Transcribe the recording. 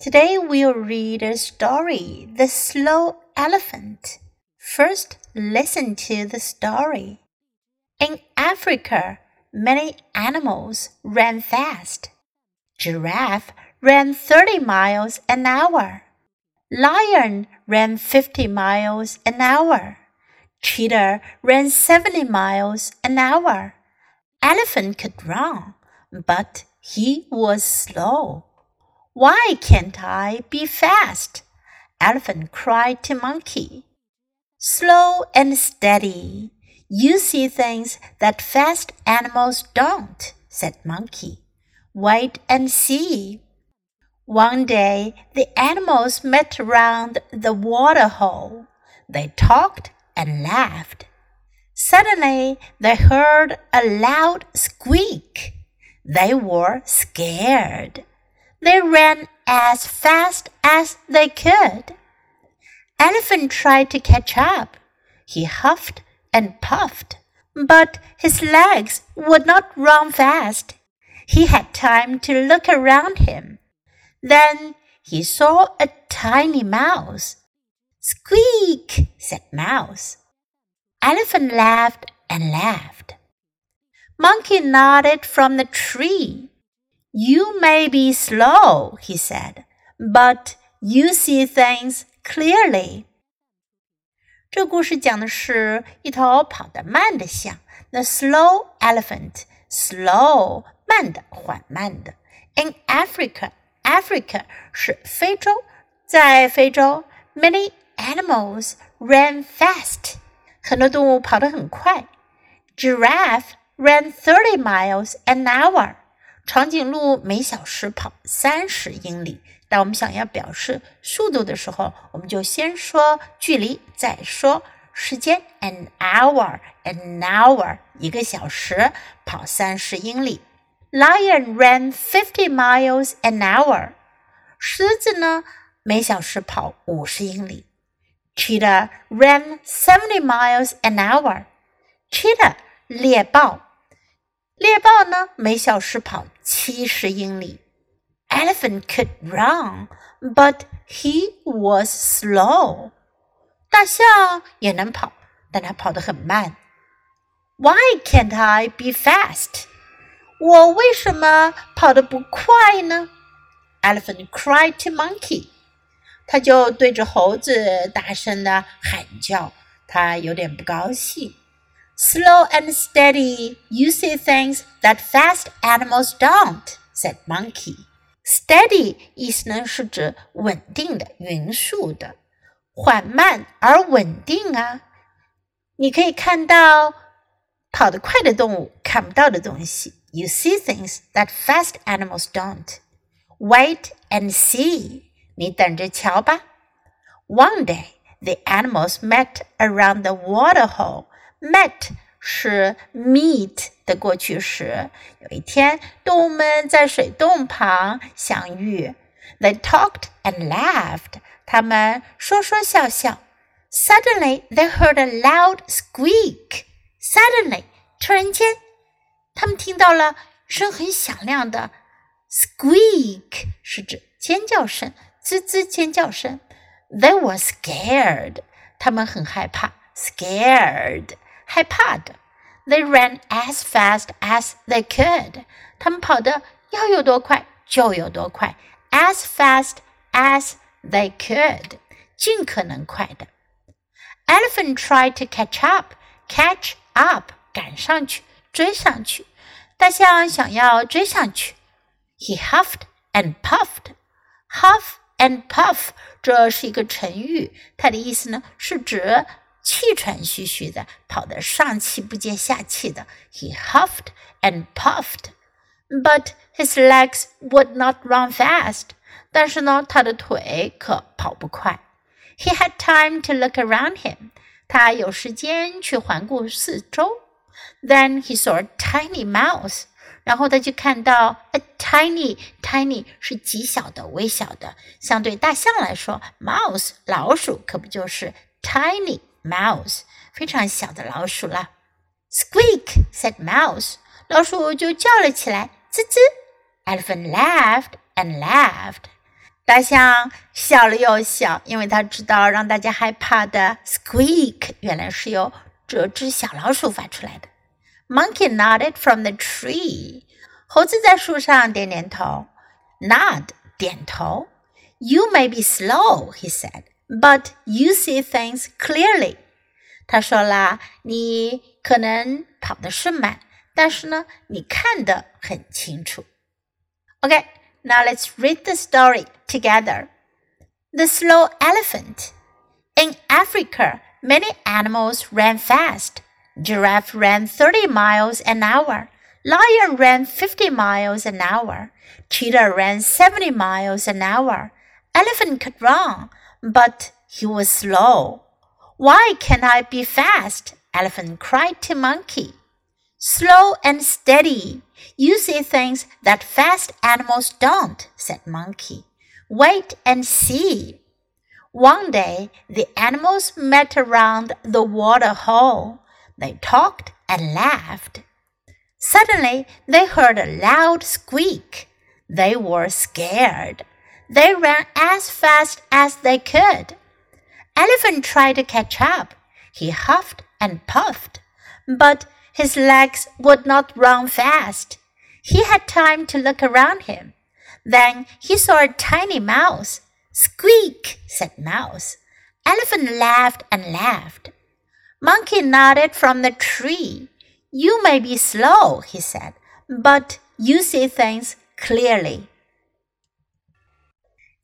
Today we'll read a story, The Slow Elephant. First, listen to the story. In Africa, many animals ran fast. Giraffe ran 30 miles an hour. Lion ran 50 miles an hour. Cheetah ran 70 miles an hour. Elephant could run, but he was slow. Why can't I be fast? Elephant cried to Monkey. Slow and steady. You see things that fast animals don't, said Monkey. Wait and see. One day the animals met round the water hole. They talked and laughed. Suddenly they heard a loud squeak. They were scared. They ran as fast as they could. Elephant tried to catch up. He huffed and puffed, but his legs would not run fast. He had time to look around him. Then he saw a tiny mouse. Squeak, said Mouse. Elephant laughed and laughed. Monkey nodded from the tree. You may be slow, he said, but you see things clearly. 这故事讲的是一头跑得慢的象，the slow elephant。slow 慢的、缓慢的。In Africa, Africa 是非洲，在非洲，many animals ran fast，很多动物跑得很快。Giraffe ran thirty miles an hour。 长颈鹿每小时跑三十英里。当我们想要表示速度的时候，我们就先说距离，再说时间。An hour, an hour，一个小时跑三十英里。Lion ran fifty miles an hour。狮子呢，每小时跑五十英里。Cheetah ran seventy miles an hour。Cheetah，猎豹。猎豹呢，每小时跑七十英里。Elephant could run, but he was slow. 大象也能跑，但它跑得很慢。Why can't I be fast? 我为什么跑得不快呢？Elephant cried to monkey. 他就对着猴子大声的喊叫，他有点不高兴。Slow and steady, you see things that fast animals don't, said Monkey. Steady 意思呢是指稳定的、匀速的，缓慢而稳定啊。你可以看到跑得快的动物看不到的东西。You see things that fast animals don't. Wait and see. 你等着瞧吧。One day, the animals met around the water hole Met 是 meet 的过去时。有一天，动物们在水洞旁相遇。They talked and laughed。他们说说笑笑。Suddenly, they heard a loud squeak. Suddenly，突然间，他们听到了声很响亮的 squeak，是指尖叫声，吱吱尖叫声。They were scared。他们很害怕，scared。害怕的。They ran as fast as they could。他们跑的要有多快就有多快，as fast as they could，尽可能快的。Elephant tried to catch up. Catch up，赶上去，追上去。大象想要追上去。He huffed and puffed. Huff and puff，这是一个成语，它的意思呢是指 气喘吁吁的，跑得上气不接下气的。He huffed and puffed, but his legs would not run fast. 但是呢，他的腿可跑不快。He had time to look around him. 他有时间去环顾四周。Then he saw a tiny mouse. 然后他就看到 a tiny tiny 是极小的、微小的，相对大象来说，mouse 老鼠可不就是 tiny。 mouse，非常小的老鼠了。Squeak said mouse，老鼠就叫了起来，吱吱。Elephant laughed and laughed，大象笑了又笑，因为他知道让大家害怕的 squeak 原来是由这只小老鼠发出来的。Monkey nodded from the tree。猴子在树上点点头。Nod 点头。You may be slow, he said, but you see things clearly. 他说啦，你可能跑的是慢，但是呢，你看得很清楚。Okay, now let's read the story together. The slow elephant. In Africa, many animals ran fast. Giraffe ran 30 miles an hour. Lion ran 50 miles an hour. Cheetah ran 70 miles an hour. Elephant could run, but he was slow. Why can't I be fast? Elephant cried to Monkey. Slow and steady. You see things that fast animals don't, said Monkey. Wait and see. One day, the animals met around the water hole. They talked and laughed. Suddenly, they heard a loud squeak. They were scared. They ran as fast as they could. Elephant tried to catch up. He huffed and puffed, but his legs would not run fast. He had time to look around him. Then he saw a tiny mouse. Squeak, said Mouse. Elephant laughed and laughed. Monkey nodded from the tree. You may be slow, he said, but you see things clearly.